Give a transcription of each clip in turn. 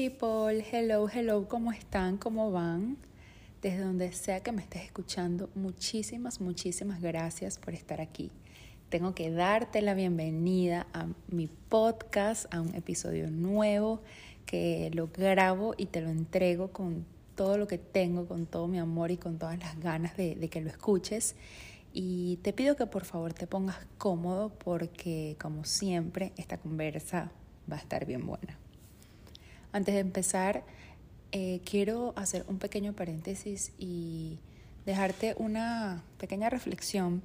people, hello, hello, ¿cómo están? ¿Cómo van? Desde donde sea que me estés escuchando, muchísimas, muchísimas gracias por estar aquí. Tengo que darte la bienvenida a mi podcast, a un episodio nuevo que lo grabo y te lo entrego con todo lo que tengo, con todo mi amor y con todas las ganas de, de que lo escuches. Y te pido que por favor te pongas cómodo porque como siempre esta conversa va a estar bien buena. Antes de empezar, eh, quiero hacer un pequeño paréntesis y dejarte una pequeña reflexión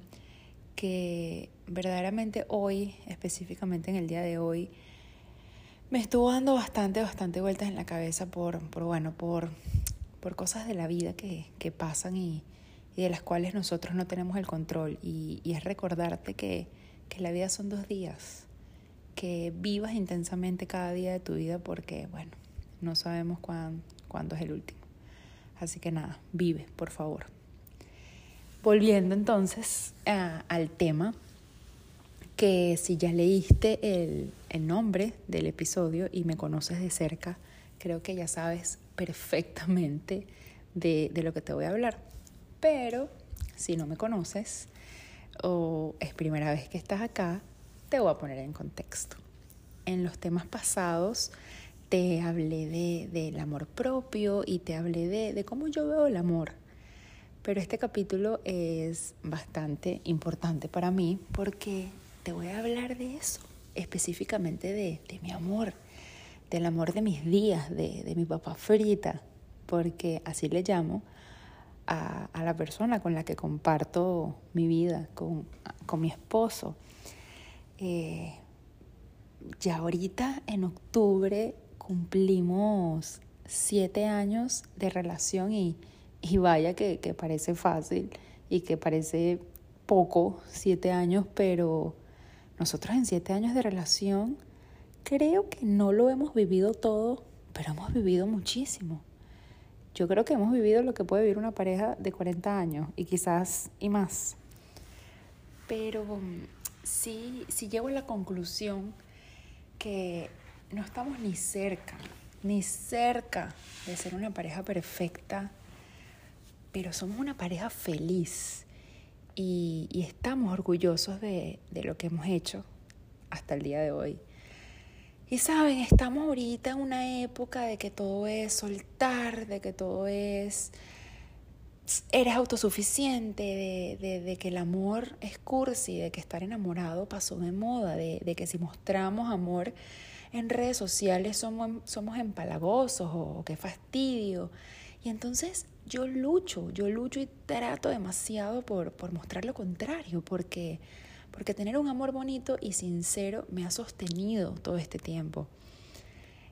que verdaderamente hoy, específicamente en el día de hoy, me estuvo dando bastante, bastante vueltas en la cabeza por, por bueno, por, por cosas de la vida que, que pasan y, y, de las cuales nosotros no tenemos el control. Y, y es recordarte que, que la vida son dos días que vivas intensamente cada día de tu vida porque, bueno, no sabemos cuándo es el último. Así que nada, vive, por favor. Volviendo entonces al tema, que si ya leíste el, nombre del episodio y me conoces de cerca, creo que ya sabes perfectamente de, de lo que te voy a hablar. Pero si no me conoces o es primera vez que estás acá, te voy a poner en contexto. En los temas pasados te hablé de, del amor propio y te hablé de, de cómo yo veo el amor. Pero este capítulo es bastante importante para mí porque te voy a hablar de eso, específicamente de, de mi amor, del amor de mis días, de, de, mi papá frita, porque así le llamo a, a, la persona con la que comparto mi vida, con, con mi esposo. Eh, ya ahorita en octubre cumplimos siete años de relación y, y vaya que, que, parece fácil y que parece poco, siete años, pero nosotros en siete años de relación creo que no lo hemos vivido todo, pero hemos vivido muchísimo. Yo creo que hemos vivido lo que puede vivir una pareja de 40 años y quizás y más. Pero sí, sí llego a la conclusión que no estamos ni cerca, ni cerca de ser una pareja perfecta, pero somos una pareja feliz y, estamos orgullosos de, de lo que hemos hecho hasta el día de hoy. Y saben, estamos ahorita en una época de que todo es soltar, de que todo es eres autosuficiente, de, de, de, que el amor es cursi, de que estar enamorado pasó de moda, de, de que si mostramos amor en redes sociales somos, somos empalagosos o, qué fastidio. Y entonces yo lucho, yo lucho y trato demasiado por, por mostrar lo contrario, porque, porque tener un amor bonito y sincero me ha sostenido todo este tiempo.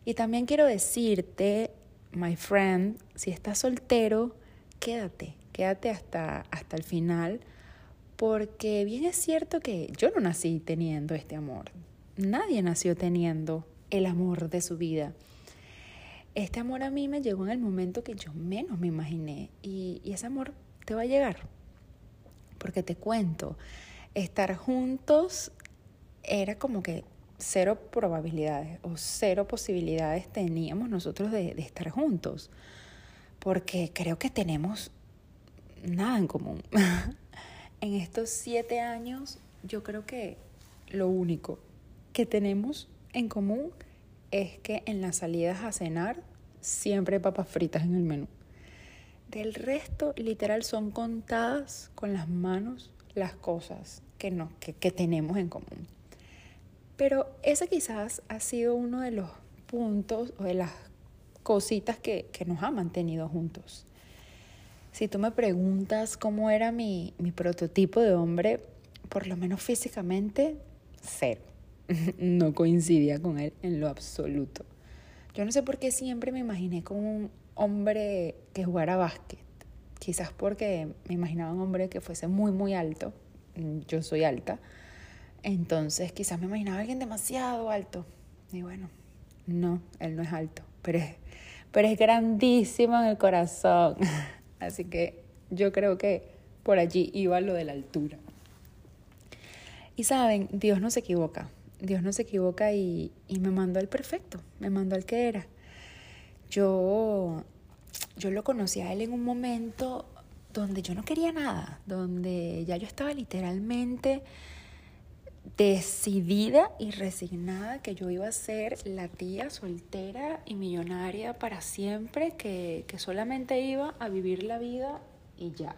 Y también quiero decirte, my friend, si estás soltero, quédate, quédate hasta, hasta el final, porque bien es cierto que yo no nací teniendo este amor. Nadie nació teniendo el amor de su vida. Este amor a mí me llegó en el momento que yo menos me imaginé y, ese amor te va a llegar. Porque te cuento, estar juntos era como que cero probabilidades o cero posibilidades teníamos nosotros de, de estar juntos porque creo que tenemos nada en común. en estos siete años, yo creo que lo único que tenemos en común es que en las salidas a cenar siempre hay papas fritas en el menú. Del resto, literal, son contadas con las manos las cosas que, no, que, que tenemos en común. Pero ese quizás ha sido uno de los puntos o de las cositas que, que nos ha mantenido juntos. Si tú me preguntas cómo era mi, mi prototipo de hombre, por lo menos físicamente, cero. no coincidía con él en lo absoluto. Yo no sé por qué siempre me imaginé como un hombre que jugara básquet. Quizás porque me imaginaba un hombre que fuese muy, muy alto. Yo soy alta. Entonces quizás me imaginaba a alguien demasiado alto. Y bueno, no, él no es alto, pero es, pero es grandísimo en el corazón. Así que yo creo que por allí iba lo de la altura. Y saben, Dios no se equivoca. Dios no se equivoca y, y me mandó al perfecto, me mandó al que era. yo, yo lo conocí a él en un momento donde yo no quería nada, donde ya yo estaba literalmente decidida y resignada que yo iba a ser la tía soltera y millonaria para siempre, que, que solamente iba a vivir la vida y ya.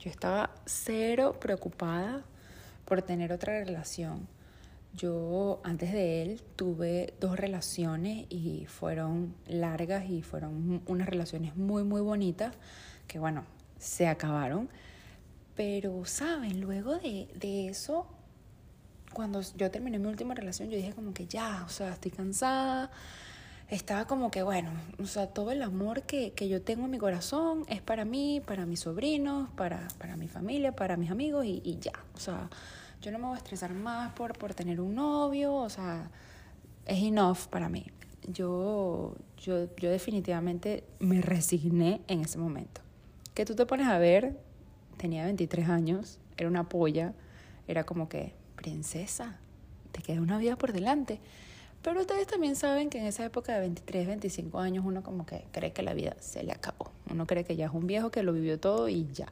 Yo estaba cero preocupada por tener otra relación. Yo antes de él tuve dos relaciones y fueron largas y fueron unas relaciones muy, muy bonitas que bueno, se acabaron. Pero, ¿saben? Luego de, de eso, cuando yo terminé mi última relación, yo dije como que ya, o sea, estoy cansada. Estaba como que, bueno, o sea, todo el amor que, que yo tengo en mi corazón es para mí, para mis sobrinos, para, para mi familia, para mis amigos y, y ya. O sea, yo no me voy a estresar más por, por tener un novio, o sea, es enough para mí. Yo, yo, yo definitivamente me resigné en ese momento. Que tú te pones a ver, tenía 23 años, era una polla, era como que, princesa, te queda una vida por delante. Pero ustedes también saben que en esa época de 23, 25 años uno como que cree que la vida se le acabó. Uno cree que ya es un viejo que lo vivió todo y ya.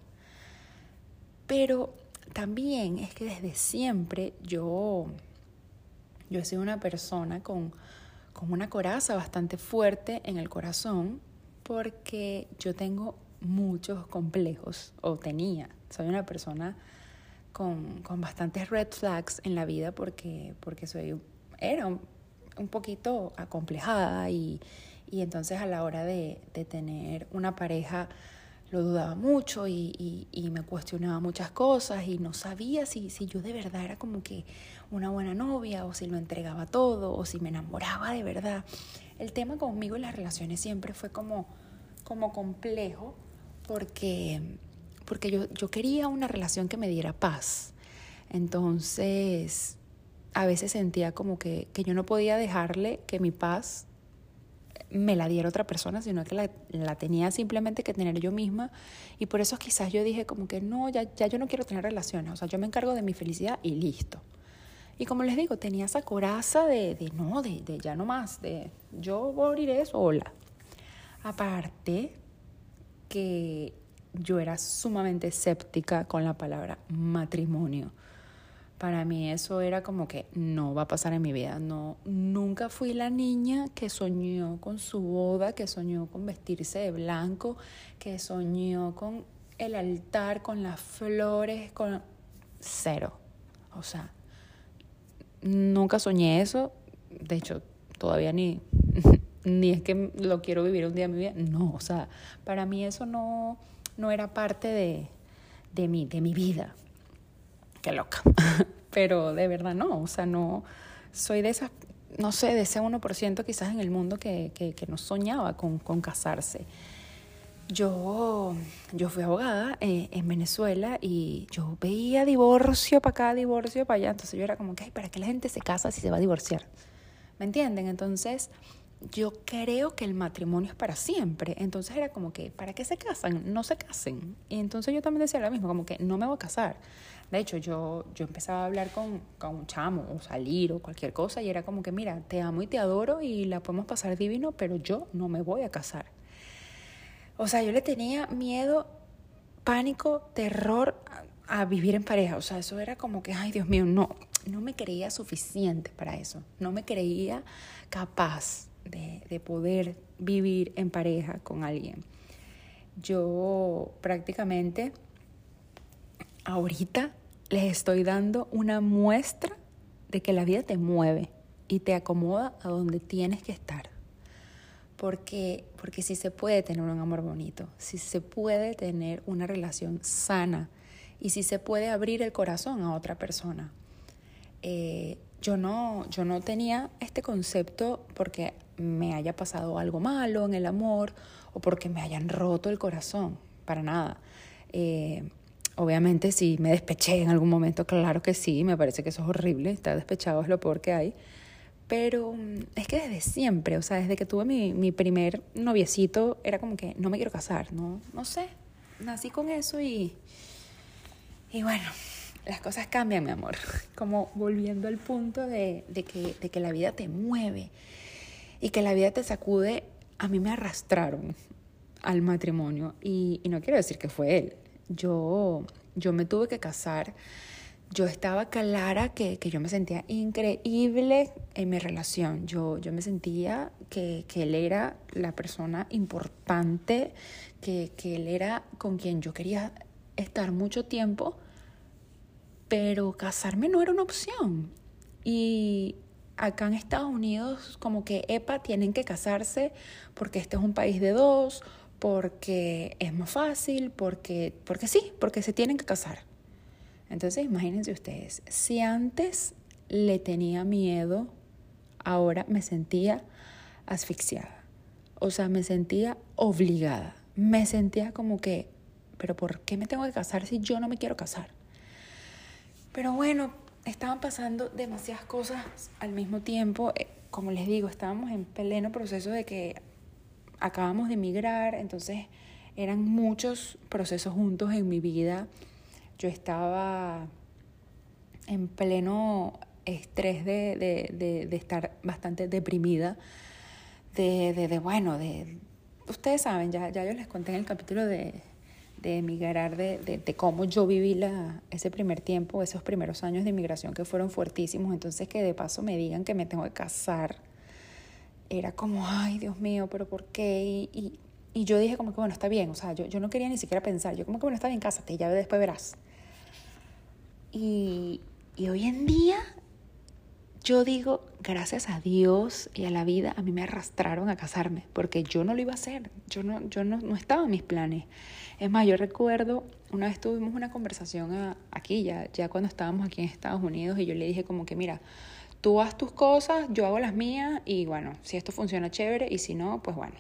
Pero también es que desde siempre yo, yo he sido una persona con, con una coraza bastante fuerte en el corazón porque yo tengo muchos complejos, o tenía. Soy una persona con, con bastantes red flags en la vida porque, porque soy, era un, poquito acomplejada y, y, entonces a la hora de, de tener una pareja lo dudaba mucho y, y, me cuestionaba muchas cosas y no sabía si, si yo de verdad era como que una buena novia o si lo entregaba todo o si me enamoraba de verdad. El tema conmigo en las relaciones siempre fue como, como complejo porque, porque yo, yo quería una relación que me diera paz. Entonces, a veces sentía como que, que yo no podía dejarle que mi paz me la diera otra persona, sino que la, la, tenía simplemente que tener yo misma. Y por eso quizás yo dije como que no, ya, ya yo no quiero tener relaciones, o sea, yo me encargo de mi felicidad y listo. Y como les digo, tenía esa coraza de, de no, de, de, ya no más, de yo moriré sola. Aparte que yo era sumamente escéptica con la palabra matrimonio para mí eso era como que no va a pasar en mi vida. No, nunca fui la niña que soñó con su boda, que soñó con vestirse de blanco, que soñó con el altar, con las flores, con cero. O sea, nunca soñé eso. De hecho, todavía ni, ni es que lo quiero vivir un día en mi vida. No, o sea, para mí eso no, no era parte de, de, mi, de mi vida qué loca. Pero de verdad no, o sea, no, soy de esas, no sé, de ese 1% quizás en el mundo que, que, no soñaba con, con, casarse. Yo, yo fui abogada eh, en Venezuela y yo veía divorcio para acá, divorcio para allá. Entonces yo era como que, ¿para qué la gente se casa si se va a divorciar? ¿Me entienden? Entonces yo creo que el matrimonio es para siempre. Entonces era como que, ¿para qué se casan? No se casen. Y entonces yo también decía lo mismo, como que no me voy a casar. De hecho, yo, yo empezaba a hablar con, con un chamo o salir o cualquier cosa y era como que, mira, te amo y te adoro y la podemos pasar divino, pero yo no me voy a casar. O sea, yo le tenía miedo, pánico, terror a, vivir en pareja. O sea, eso era como que, ay Dios mío, no, no me creía suficiente para eso. No me creía capaz de, de poder vivir en pareja con alguien. Yo prácticamente ahorita les estoy dando una muestra de que la vida te mueve y te acomoda a donde tienes que estar. Porque, porque si se puede tener un amor bonito, si se puede tener una relación sana y si se puede abrir el corazón a otra persona. Eh, yo, no, yo no tenía este concepto porque me haya pasado algo malo en el amor o porque me hayan roto el corazón, para nada. Eh, Obviamente si me despeché en algún momento, claro que sí, me parece que eso es horrible, estar despechado es lo peor que hay. Pero mm, es que desde siempre, o sea, desde que tuve mi, mi primer noviecito, era como que no me quiero casar, no, no sé, nací con eso y, y bueno, las cosas cambian, mi amor. Como volviendo al punto de, de, que, de que la vida te mueve y que la vida te sacude a mí me arrastraron al matrimonio y, no quiero decir que fue él. Yo, yo me tuve que casar. Yo estaba clara que, yo me sentía increíble en mi relación. Yo, yo me sentía que, él era la persona importante, que, que él era con quien yo quería estar mucho tiempo, pero casarme no era una opción. Y, acá en Estados Unidos como que, epa, tienen que casarse porque este es un país de dos, porque es más fácil, porque, porque sí, porque se tienen que casar. Entonces imagínense ustedes, si antes le tenía miedo, ahora me sentía asfixiada. O sea, me sentía obligada. Me sentía como que, pero ¿por qué me tengo que casar si yo no me quiero casar? Pero bueno, estaban pasando demasiadas cosas al mismo tiempo. Eh, como les digo, estábamos en pleno proceso de que acabamos de emigrar, entonces eran muchos procesos juntos en mi vida. Yo estaba en pleno estrés de, de, de, estar bastante deprimida, de, de, bueno, de, ustedes saben, ya, ya yo les conté en el capítulo de, de emigrar, de, de, cómo yo viví la, ese primer tiempo, esos primeros años de inmigración que fueron fuertísimos, entonces que de paso me digan que me tengo que casar, era como, ay Dios mío, pero ¿por qué? Y, y, y yo dije como que, bueno, está bien, o sea, yo, yo no quería ni siquiera pensar, yo como que, bueno, está bien, cásate, ya después verás. Y, y hoy en día yo digo, gracias a Dios y a la vida, a mí me arrastraron a casarme, porque yo no lo iba a hacer, yo no, yo no, no estaba en mis planes. Es más, yo recuerdo, una vez tuvimos una conversación aquí, ya, ya cuando estábamos aquí en Estados Unidos, y yo le dije como que, mira, tú haz tus cosas, yo hago las mías, y bueno, si esto funciona chévere, y si no, pues bueno.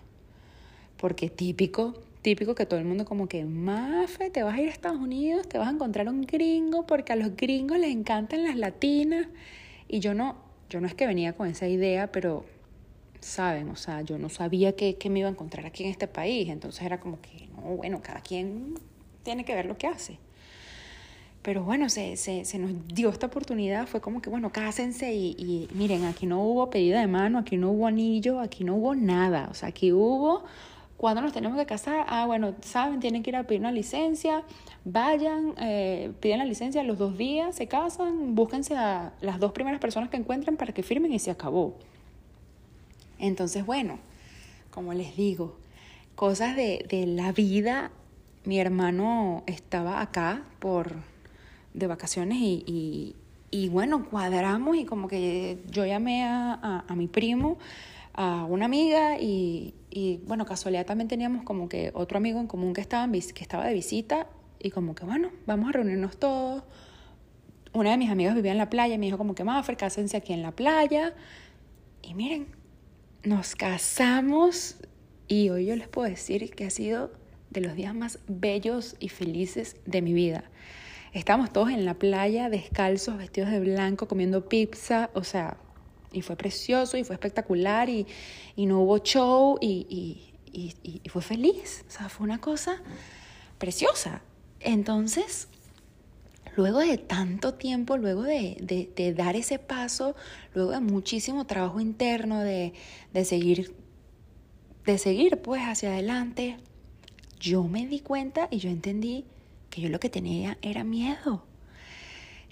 Porque típico, típico que todo el mundo como que, Mafe, te vas a ir a Estados Unidos, te vas a encontrar un gringo, porque a los gringos les encantan las latinas. Y yo no, yo no es que venía con esa idea, pero, ¿saben? O sea, yo no sabía que, me iba a encontrar aquí en este país. Entonces era como que, no, bueno, cada quien tiene que ver lo que hace. Pero bueno, se, se, se nos dio esta oportunidad, fue como que, bueno, cásense y, miren, aquí no hubo pedida de mano, aquí no hubo anillo, aquí no hubo nada. O sea, aquí hubo ¿Cuándo nos tenemos que casar? Ah, bueno, saben, tienen que ir a pedir una licencia, vayan, eh, piden la licencia los dos días, se casan, búsquense a las dos primeras personas que encuentren para que firmen y se acabó. Entonces, bueno, como les digo, cosas de, de la vida. Mi hermano estaba acá por de vacaciones y, y, y bueno, cuadramos y como que yo llamé a, a, mi primo a una amiga y, y, bueno, casualidad también teníamos como que otro amigo en común que estaba, que estaba de visita y como que bueno, vamos a reunirnos todos. Una de mis amigas vivía en la playa y me dijo como que Maffer, cásense aquí en la playa. Y miren, nos casamos y hoy yo les puedo decir que ha sido de los días más bellos y felices de mi vida. Estábamos todos en la playa, descalzos, vestidos de blanco, comiendo pizza, o sea, y fue precioso y fue espectacular y, y no hubo show y, y, y, fue feliz. O sea, fue una cosa preciosa. Entonces, luego de tanto tiempo, luego de, de, de, dar ese paso, luego de muchísimo trabajo interno, de, de, seguir, de seguir pues hacia adelante, yo me di cuenta y yo entendí que yo lo que tenía era miedo.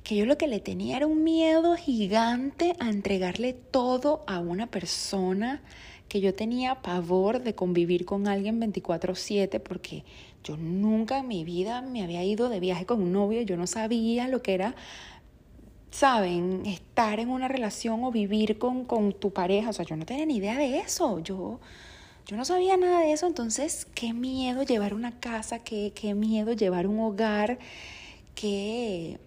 Que yo lo que le tenía era un miedo gigante a entregarle todo a una persona, que yo tenía pavor de convivir con alguien 24/7 porque yo nunca en mi vida me había ido de viaje con un novio, yo no sabía lo que era, saben, estar en una relación o vivir con, con tu pareja, o sea, yo no tenía ni idea de eso, yo... Yo no sabía nada de eso, entonces qué miedo llevar una casa, qué, qué miedo llevar un hogar, qué,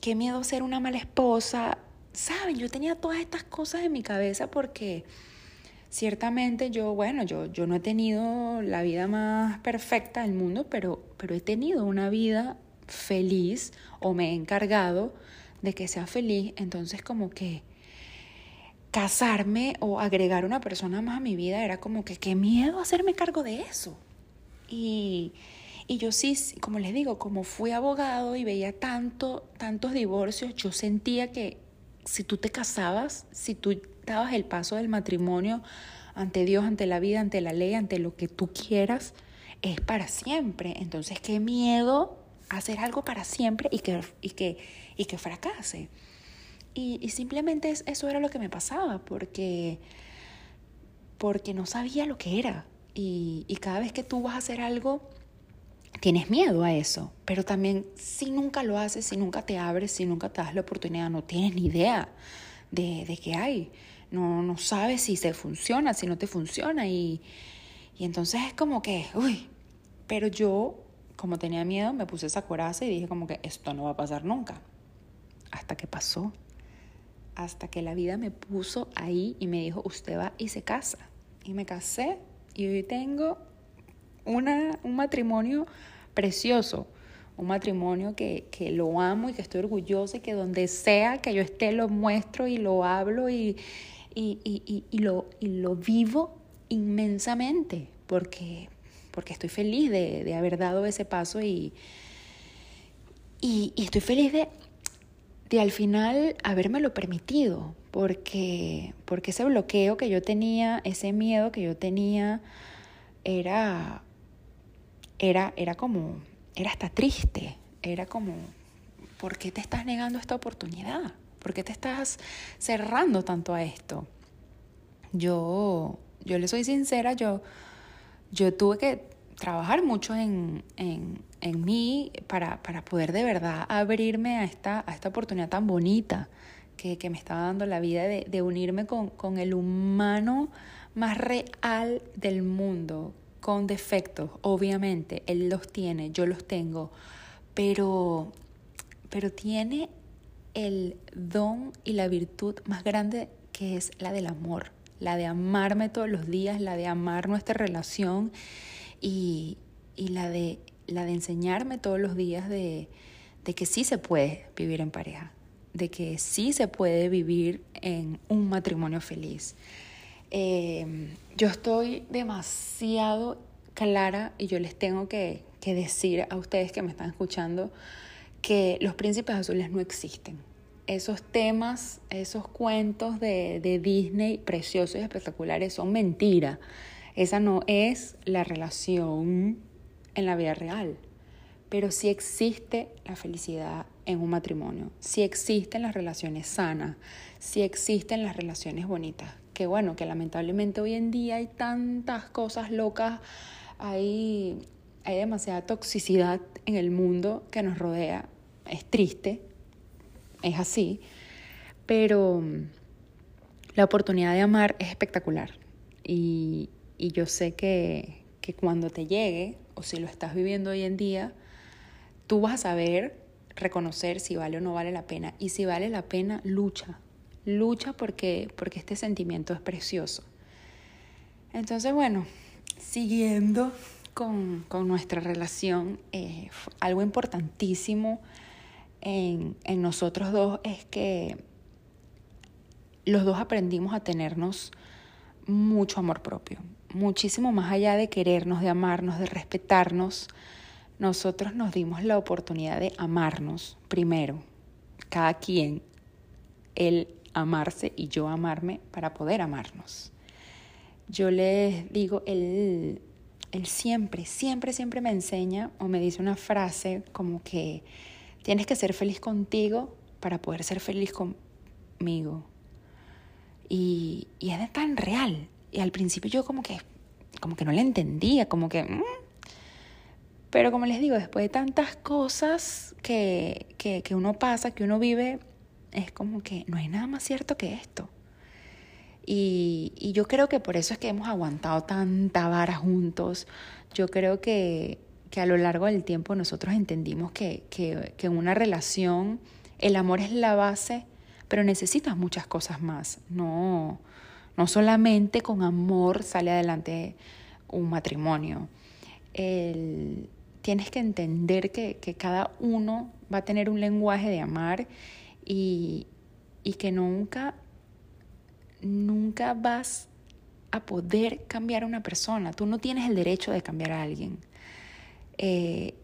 qué miedo ser una mala esposa. Saben, yo tenía todas estas cosas en mi cabeza porque ciertamente yo, bueno, yo, yo no he tenido la vida más perfecta del mundo, pero, pero he tenido una vida feliz o me he encargado de que sea feliz. Entonces como que casarme o agregar una persona más a mi vida era como que qué miedo hacerme cargo de eso. Y y yo sí, como les digo, como fui abogado y veía tanto, tantos divorcios, yo sentía que si tú te casabas, si tú dabas el paso del matrimonio ante Dios, ante la vida, ante la ley, ante lo que tú quieras, es para siempre. Entonces, qué miedo hacer algo para siempre y que, y que, y que fracase. Y, simplemente eso era lo que me pasaba, porque, porque no sabía lo que era. Y, y cada vez que tú vas a hacer algo, tienes miedo a eso, pero también si nunca lo haces, si nunca te abres, si nunca te das la oportunidad, no tienes ni idea de, de qué hay, no, no sabes si se funciona, si no te funciona. Y, y entonces es como que, uy, pero yo como tenía miedo me puse esa coraza y dije como que esto no va a pasar nunca, hasta que pasó hasta que la vida me puso ahí y me dijo, usted va y se casa. Y me casé y hoy tengo una, un matrimonio precioso, un matrimonio que, que, lo amo y que estoy orgullosa y que donde sea que yo esté lo muestro y lo hablo y, y, y, y lo, lo, vivo inmensamente porque, porque estoy feliz de, de haber dado ese paso y, y, estoy feliz de de al final habérmelo permitido, porque, porque ese bloqueo que yo tenía, ese miedo que yo tenía, era, era, era como, era hasta triste, era como, ¿por qué te estás negando esta oportunidad? ¿Por qué te estás cerrando tanto a esto? Yo, yo le soy sincera, yo, yo tuve que trabajar mucho en, en, en mí para, para, poder de verdad abrirme a esta, a esta oportunidad tan bonita que, que me estaba dando la vida de, de unirme con, con, el humano más real del mundo, con defectos, obviamente, él los tiene, yo los tengo, pero, pero tiene el don y la virtud más grande que es la del amor, la de amarme todos los días, la de amar nuestra relación y, la, de, la de enseñarme todos los días de, que sí se puede vivir en pareja, de que sí se puede vivir en un matrimonio feliz. Em, yo estoy demasiado clara y yo les tengo que, decir a ustedes que me están escuchando que los príncipes azules no existen. Esos temas, esos cuentos de, de Disney preciosos y espectaculares son mentira. Esa no es la relación en la vida real, pero sí existe la felicidad en un matrimonio, sí existen las relaciones sanas, sí existen las relaciones bonitas. Que bueno, que lamentablemente hoy en día hay tantas cosas locas, hay, hay demasiada toxicidad en el mundo que nos rodea. Es triste, es así, pero la oportunidad de amar es espectacular. Y, y yo sé que, que cuando te llegue, o si lo estás viviendo hoy en día, tú vas a saber reconocer si vale o no vale la pena. Y si vale la pena, lucha. Lucha porque, porque este sentimiento es precioso. Entonces, bueno, siguiendo con, con nuestra relación, eh, algo importantísimo en, en nosotros dos es que los dos aprendimos a tenernos mucho amor propio muchísimo más allá de querernos, de amarnos, de respetarnos, nosotros nos dimos la oportunidad de amarnos primero, cada quien, él amarse y yo amarme para poder amarnos. Yo les digo, él, él siempre, siempre, siempre me enseña o me dice una frase como que tienes que ser feliz contigo para poder ser feliz conmigo. Y, y es tan real, y al principio yo como que, como que no le entendía, como que... Mm". Pero como les digo, después de tantas cosas que, que, que uno pasa, que uno vive, es como que no hay nada más cierto que esto. Y, y, yo creo que por eso es que hemos aguantado tanta vara juntos. Yo creo que, que a lo largo del tiempo nosotros entendimos que, que, que, en una relación el amor es la base, pero necesitas muchas cosas más. No, no solamente con amor sale adelante un matrimonio. tienes que entender que, cada uno va a tener un lenguaje de amar y, que nunca, nunca vas a poder cambiar a una persona. Tú no tienes el derecho de cambiar a alguien. Eh,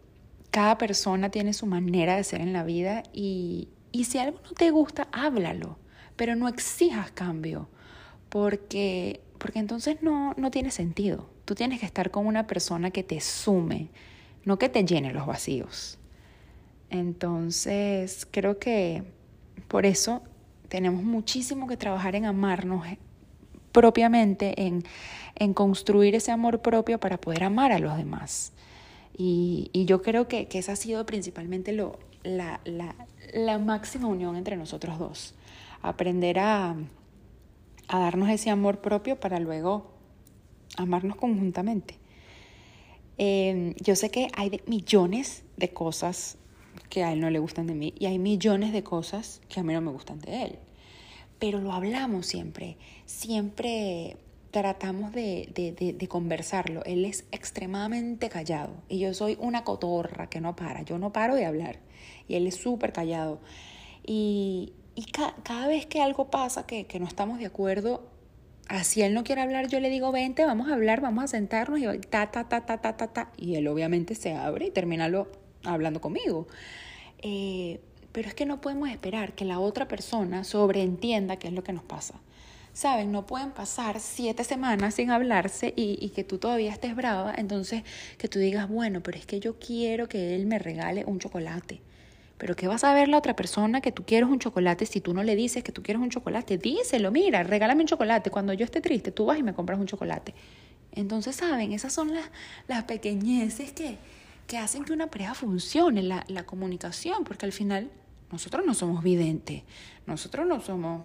cada persona tiene su manera de ser en la vida y, y si algo no te gusta, háblalo, pero no exijas cambio porque, porque entonces no, no tiene sentido. Tú tienes que estar con una persona que te sume, no que te llene los vacíos. Entonces, creo que por eso tenemos muchísimo que trabajar en amarnos propiamente, en, en construir ese amor propio para poder amar a los demás. Y, y yo creo que, que, esa ha sido principalmente lo, la, la, la máxima unión entre nosotros dos. Aprender a, a darnos ese amor propio para luego amarnos conjuntamente. Eh, yo sé que hay millones de cosas que a él no le gustan de mí y hay millones de cosas que a mí no me gustan de él. Pero lo hablamos siempre, siempre tratamos de, de, de, conversarlo. Él es extremadamente callado y yo soy una cotorra que no para, yo no paro de hablar y él es súper callado. Y, y cada vez que algo pasa que, que no estamos de acuerdo, así él no quiere hablar, yo le digo, vente, vamos a hablar, vamos a sentarnos y ta, ta, ta, ta, ta, ta, ta. Y él obviamente se abre y termina lo, hablando conmigo. Eh, pero es que no podemos esperar que la otra persona sobreentienda qué es lo que nos pasa. Saben, no pueden pasar siete semanas sin hablarse y, y, que tú todavía estés brava, entonces que tú digas, bueno, pero es que yo quiero que él me regale un chocolate. Pero ¿qué vas a ver la otra persona que tú quieres un chocolate si tú no le dices que tú quieres un chocolate? Díselo, mira, regálame un chocolate. Cuando yo esté triste, tú vas y me compras un chocolate. Entonces, ¿saben? Esas son las, las pequeñeces que, que hacen que una pareja funcione, la, la comunicación, porque al final nosotros no somos videntes, nosotros no somos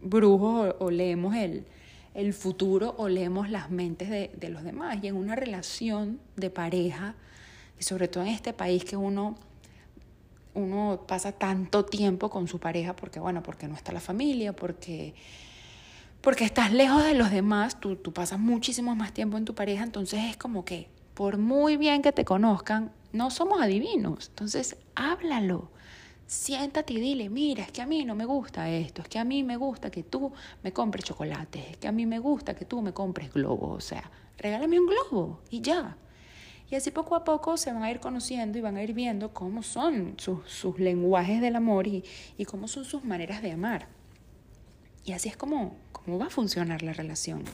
brujos o, o leemos el, el, futuro o leemos las mentes de, de los demás. Y en una relación de pareja, y sobre todo en este país que uno uno pasa tanto tiempo con su pareja porque, bueno, porque no está la familia, porque, porque estás lejos de los demás, tú, tú pasas muchísimo más tiempo en tu pareja, entonces es como que, por muy bien que te conozcan, no somos adivinos. Entonces, háblalo. Siéntate y dile, mira, es que a mí no me gusta esto, es que a mí me gusta que tú me compres chocolates, es que a mí me gusta que tú me compres globos, o sea, regálame un globo y ya. Y así poco a poco se van a ir conociendo y van a ir viendo cómo son sus, sus lenguajes del amor y, y, cómo son sus maneras de amar. Y así es como, como va a funcionar la relación.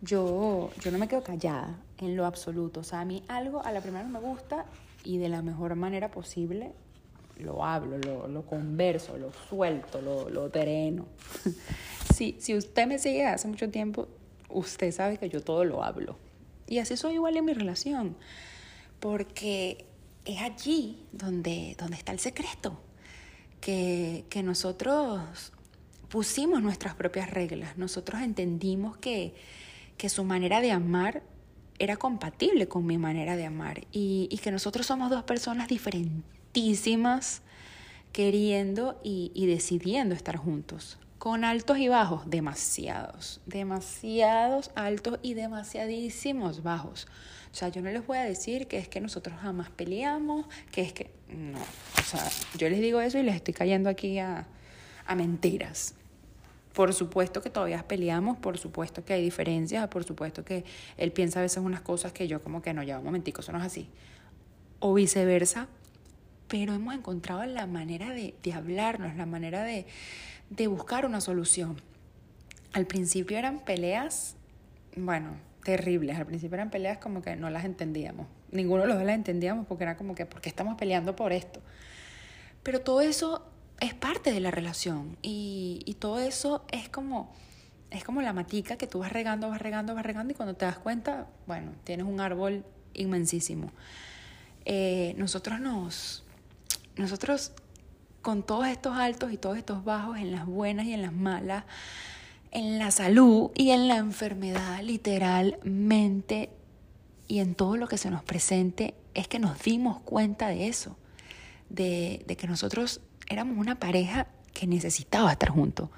Yo, yo no me quedo callada en lo absoluto. O sea, a mí algo a la primera no me gusta y de la mejor manera posible lo hablo, lo, lo converso, lo suelto, lo, lo si, si usted me sigue hace mucho tiempo, usted sabe que yo todo lo hablo. Y así soy igual en mi relación, porque es allí donde, donde está el secreto, que, que nosotros pusimos nuestras propias reglas, nosotros entendimos que, que su manera de amar era compatible con mi manera de amar y, y que nosotros somos dos personas diferentísimas queriendo y, y decidiendo estar juntos con altos y bajos, demasiados, demasiados altos y demasiadísimos bajos. O sea, yo no les voy a decir que es que nosotros jamás peleamos, que es que no, o sea, yo les digo eso y les estoy cayendo aquí a, a mentiras. Por supuesto que todavía peleamos, por supuesto que hay diferencias, por supuesto que él piensa a veces unas cosas que yo como que no, ya un momentico, eso no es así. O viceversa, pero hemos encontrado la manera de, de hablarnos, la manera de, de buscar una solución. Al principio eran peleas, bueno, terribles. Al principio eran peleas como que no las entendíamos. Ninguno de los dos las entendíamos porque era como que, ¿por qué estamos peleando por esto? Pero todo eso es parte de la relación y, y todo eso es como, es como la matica que tú vas regando, vas regando, vas regando y cuando te das cuenta, bueno, tienes un árbol inmensísimo. Eh, nosotros nos, nosotros con todos estos altos y todos estos bajos, en las buenas y en las malas, en la salud y en la enfermedad, literalmente, y en todo lo que se nos presente, es que nos dimos cuenta de eso, de, de que nosotros éramos una pareja que necesitaba estar juntos,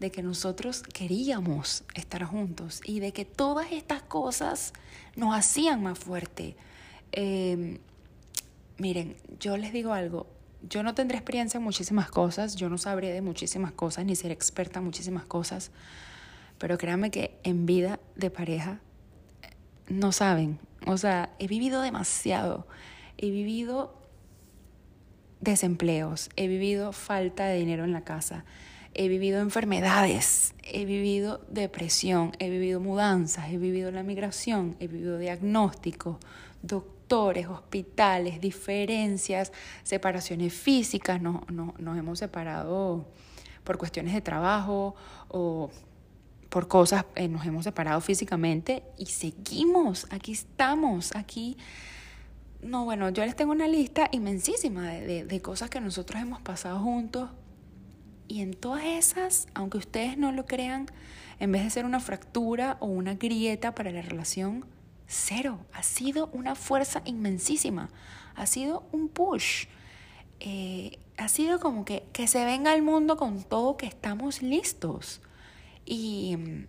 de que nosotros queríamos estar juntos y de que todas estas cosas nos hacían más fuerte. Eh, miren, yo les digo algo, yo no tendré experiencia en muchísimas cosas, yo no sabré de muchísimas cosas, ni ser experta en muchísimas cosas, pero créanme que en vida de pareja no saben. O sea, he vivido demasiado, he vivido desempleos, he vivido falta de dinero en la casa, he vivido enfermedades, he vivido depresión, he vivido mudanzas, he vivido la migración, he vivido diagnósticos, doctores, hospitales, diferencias, separaciones físicas, no, no, nos hemos separado por cuestiones de trabajo o por cosas, eh, nos hemos separado físicamente y seguimos, aquí estamos, aquí no, bueno, yo les tengo una lista inmensísima de, de, cosas que nosotros hemos pasado juntos. Y en todas esas, aunque ustedes no lo crean, en vez de ser una fractura o una grieta para la relación, cero. Ha sido una fuerza inmensísima. Ha sido un push. Eh, ha sido como que, que se venga al mundo con todo que estamos listos. Y mm,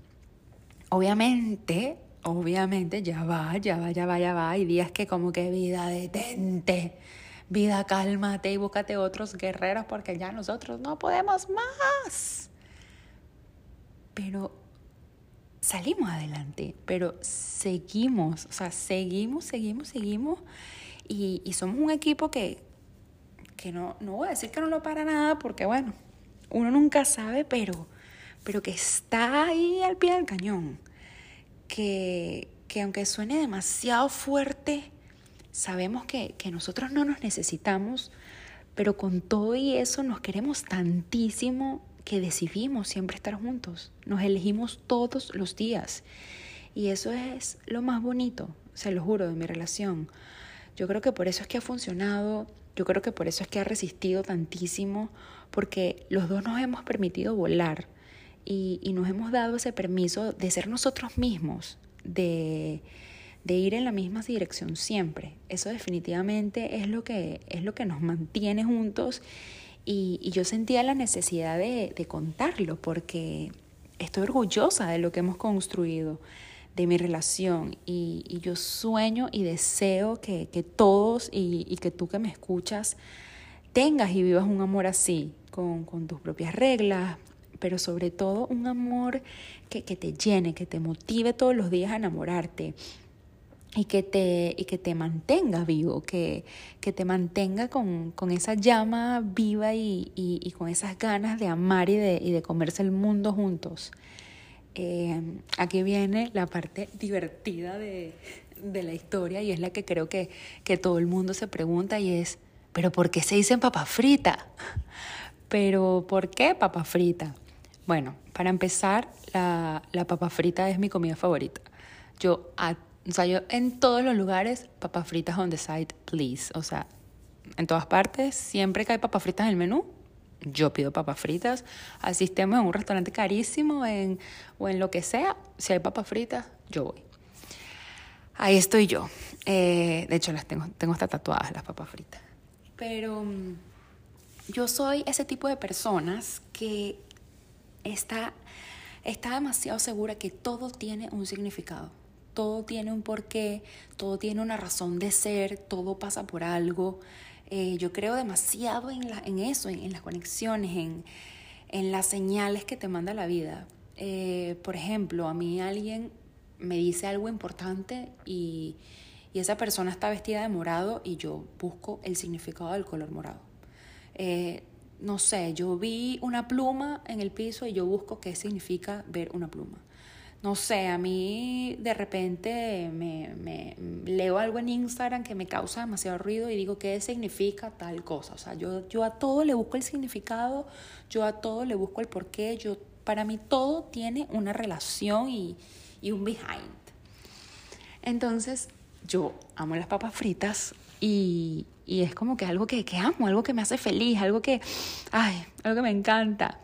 obviamente obviamente ya va, ya va, ya va, ya va. Hay días que como que vida detente, vida cálmate y búscate otros guerreros porque ya nosotros no podemos más. Pero salimos adelante, pero seguimos, o sea, seguimos, seguimos, seguimos. Y, y somos un equipo que, que no, no voy a decir que no lo para nada porque bueno, uno nunca sabe, pero, pero que está ahí al pie del cañón que, aunque suene demasiado fuerte, sabemos que, que nosotros no nos necesitamos, pero con todo y eso nos queremos tantísimo que decidimos siempre estar juntos. Nos elegimos todos los días. Y eso es lo más bonito, se lo juro, de mi relación. Yo creo que por eso es que ha funcionado, yo creo que por eso es que ha resistido tantísimo, porque los dos nos hemos permitido volar y, nos hemos dado ese permiso de ser nosotros mismos, de, ir en la misma dirección siempre. Eso definitivamente es lo que, es lo que nos mantiene juntos y, yo sentía la necesidad de, contarlo porque estoy orgullosa de lo que hemos construido, de mi relación y, yo sueño y deseo que, todos y, que tú que me escuchas tengas y vivas un amor así, con, tus propias reglas, pero sobre todo un amor que, te llene, que te motive todos los días a enamorarte y que te, y que te mantenga vivo, que, que te mantenga con, esa llama viva y, con esas ganas de amar y de, y de comerse el mundo juntos. Eh, aquí viene la parte divertida de, la historia y es la que creo que, que todo el mundo se pregunta y es, ¿pero por qué se dicen papa frita? ¿Pero por qué papa frita? Bueno, para empezar, la, papa frita es mi comida favorita. Yo, o sea, yo en todos los lugares, papas fritas on the side, please. O sea, en todas partes, siempre que hay papas fritas en el menú, yo pido papas fritas. Asistemos a un restaurante carísimo en, o en lo que sea, si hay papas fritas, yo voy. Ahí estoy yo. Eh, de hecho, las tengo, tengo hasta tatuadas las papas fritas. Pero mm, yo soy ese tipo de personas que está, está demasiado segura que todo tiene un significado, todo tiene un porqué, todo tiene una razón de ser, todo pasa por algo. Eh, yo creo demasiado en, la, en eso, en, las conexiones, en, en, las señales que te manda la vida. Eh, por ejemplo, a mí alguien me dice algo importante y, y, esa persona está vestida de morado y yo busco el significado del color morado. Eh, no sé, yo vi una pluma en el piso y yo busco qué significa ver una pluma. No sé, a mí de repente me, me, leo algo en Instagram que me causa demasiado ruido y digo qué significa tal cosa. O sea, yo, yo a todo le busco el significado, yo a todo le busco el porqué, yo, para mí todo tiene una relación y, y un behind. Entonces, yo amo las papas fritas y, y es como que algo que, que amo, algo que me hace feliz, algo que, ay, algo que me encanta.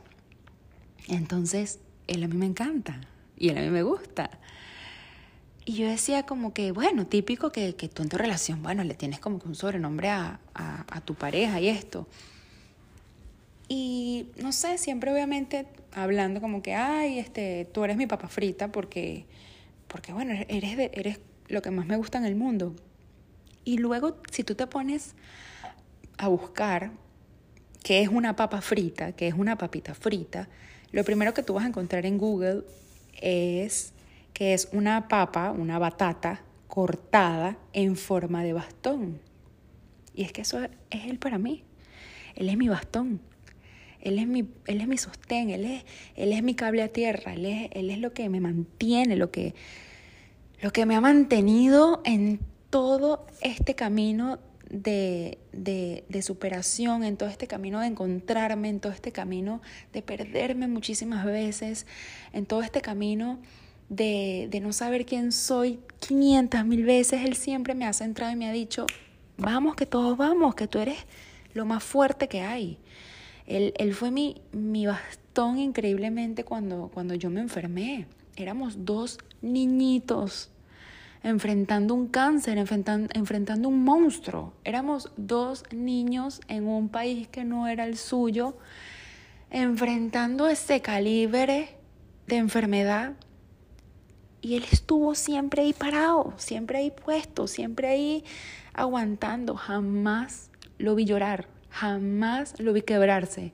Entonces, él a mí me encanta y él a mí me gusta. Y yo decía como que, bueno, típico que, que tú en tu relación, bueno, le tienes como que un sobrenombre a, a, a, tu pareja y esto. Y no sé, siempre obviamente hablando como que, ay, este, tú eres mi papa frita porque, porque bueno, eres, de, eres lo que más me gusta en el mundo. Y luego, si tú te pones a buscar qué es una papa frita, qué es una papita frita, lo primero que tú vas a encontrar en Google es que es una papa, una batata cortada en forma de bastón. Y es que eso es él para mí. Él es mi bastón. Él es mi, él es mi sostén, él es, él es mi cable a tierra, él es, él es lo que me mantiene, lo que, lo que me ha mantenido en todo este camino de, de, de, superación, en todo este camino de encontrarme, en todo este camino de perderme muchísimas veces, en todo este camino de, de no saber quién soy 500 mil veces, Él siempre me ha centrado y me ha dicho, vamos, que todos vamos, que tú eres lo más fuerte que hay. Él, él fue mi, mi bastón increíblemente cuando, cuando yo me enfermé. Éramos dos niñitos enfrentando un cáncer, enfrentando, enfrentando un monstruo. Éramos dos niños en un país que no era el suyo, enfrentando ese calibre de enfermedad. Y él estuvo siempre ahí parado, siempre ahí puesto, siempre ahí aguantando. Jamás lo vi llorar, jamás lo vi quebrarse,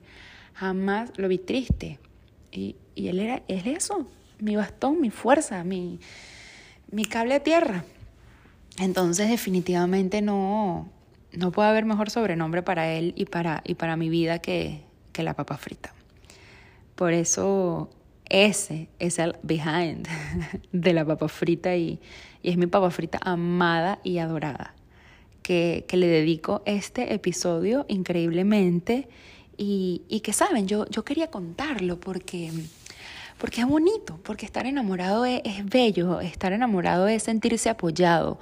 jamás lo vi triste. Y, y él era, es eso, mi bastón, mi fuerza, mi, mi cable a tierra. Entonces definitivamente no, no puede haber mejor sobrenombre para él y para, y para mi vida que, que la papa frita. Por eso ese es el behind de la papa frita y, y es mi papa frita amada y adorada, que, que le dedico este episodio increíblemente y, y que saben, yo, yo quería contarlo porque porque es bonito, porque estar enamorado es, bello, estar enamorado es sentirse apoyado,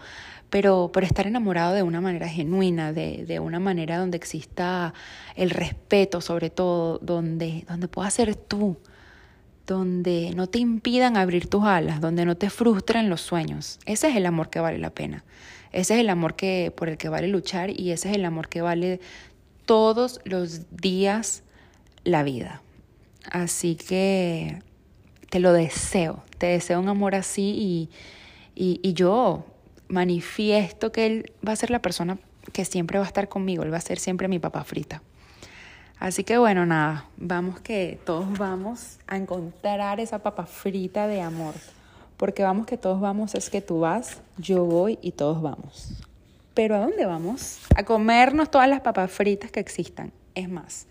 pero, pero estar enamorado de una manera genuina, de, de, una manera donde exista el respeto sobre todo, donde, donde puedas ser tú, donde no te impidan abrir tus alas, donde no te frustren los sueños. Ese es el amor que vale la pena. Ese es el amor que, por el que vale luchar y ese es el amor que vale todos los días la vida. Así que te lo deseo, te deseo un amor así y, y, yo manifiesto que Él va a ser la persona que siempre va a estar conmigo, Él va a ser siempre mi papá frita. Así que bueno, nada, vamos que todos vamos a encontrar esa papa frita de amor, porque vamos que todos vamos es que tú vas, yo voy y todos vamos. Pero ¿a dónde vamos? A comernos todas las papas fritas que existan. Es más,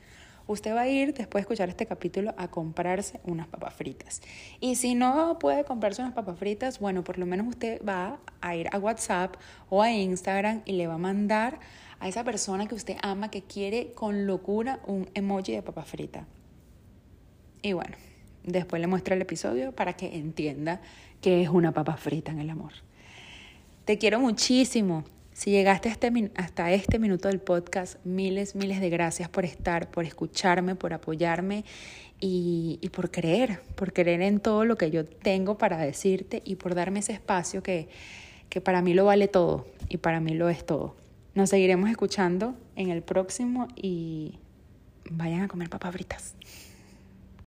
usted va a ir después de escuchar este capítulo a comprarse unas papas fritas. Y si no puede comprarse unas papas fritas, bueno, por lo menos usted va a ir a WhatsApp o a Instagram y le va a mandar a esa persona que usted ama, que quiere con locura un emoji de papa frita. Y bueno, después le muestra el episodio para que entienda que es una papa frita en el amor. Te quiero muchísimo. Si llegaste este, hasta este minuto del podcast, miles, miles de gracias por estar, por escucharme, por apoyarme y, y, por creer, por creer en todo lo que yo tengo para decirte y por darme ese espacio que, que para mí lo vale todo y para mí lo es todo. Nos seguiremos escuchando en el próximo y vayan a comer papas fritas.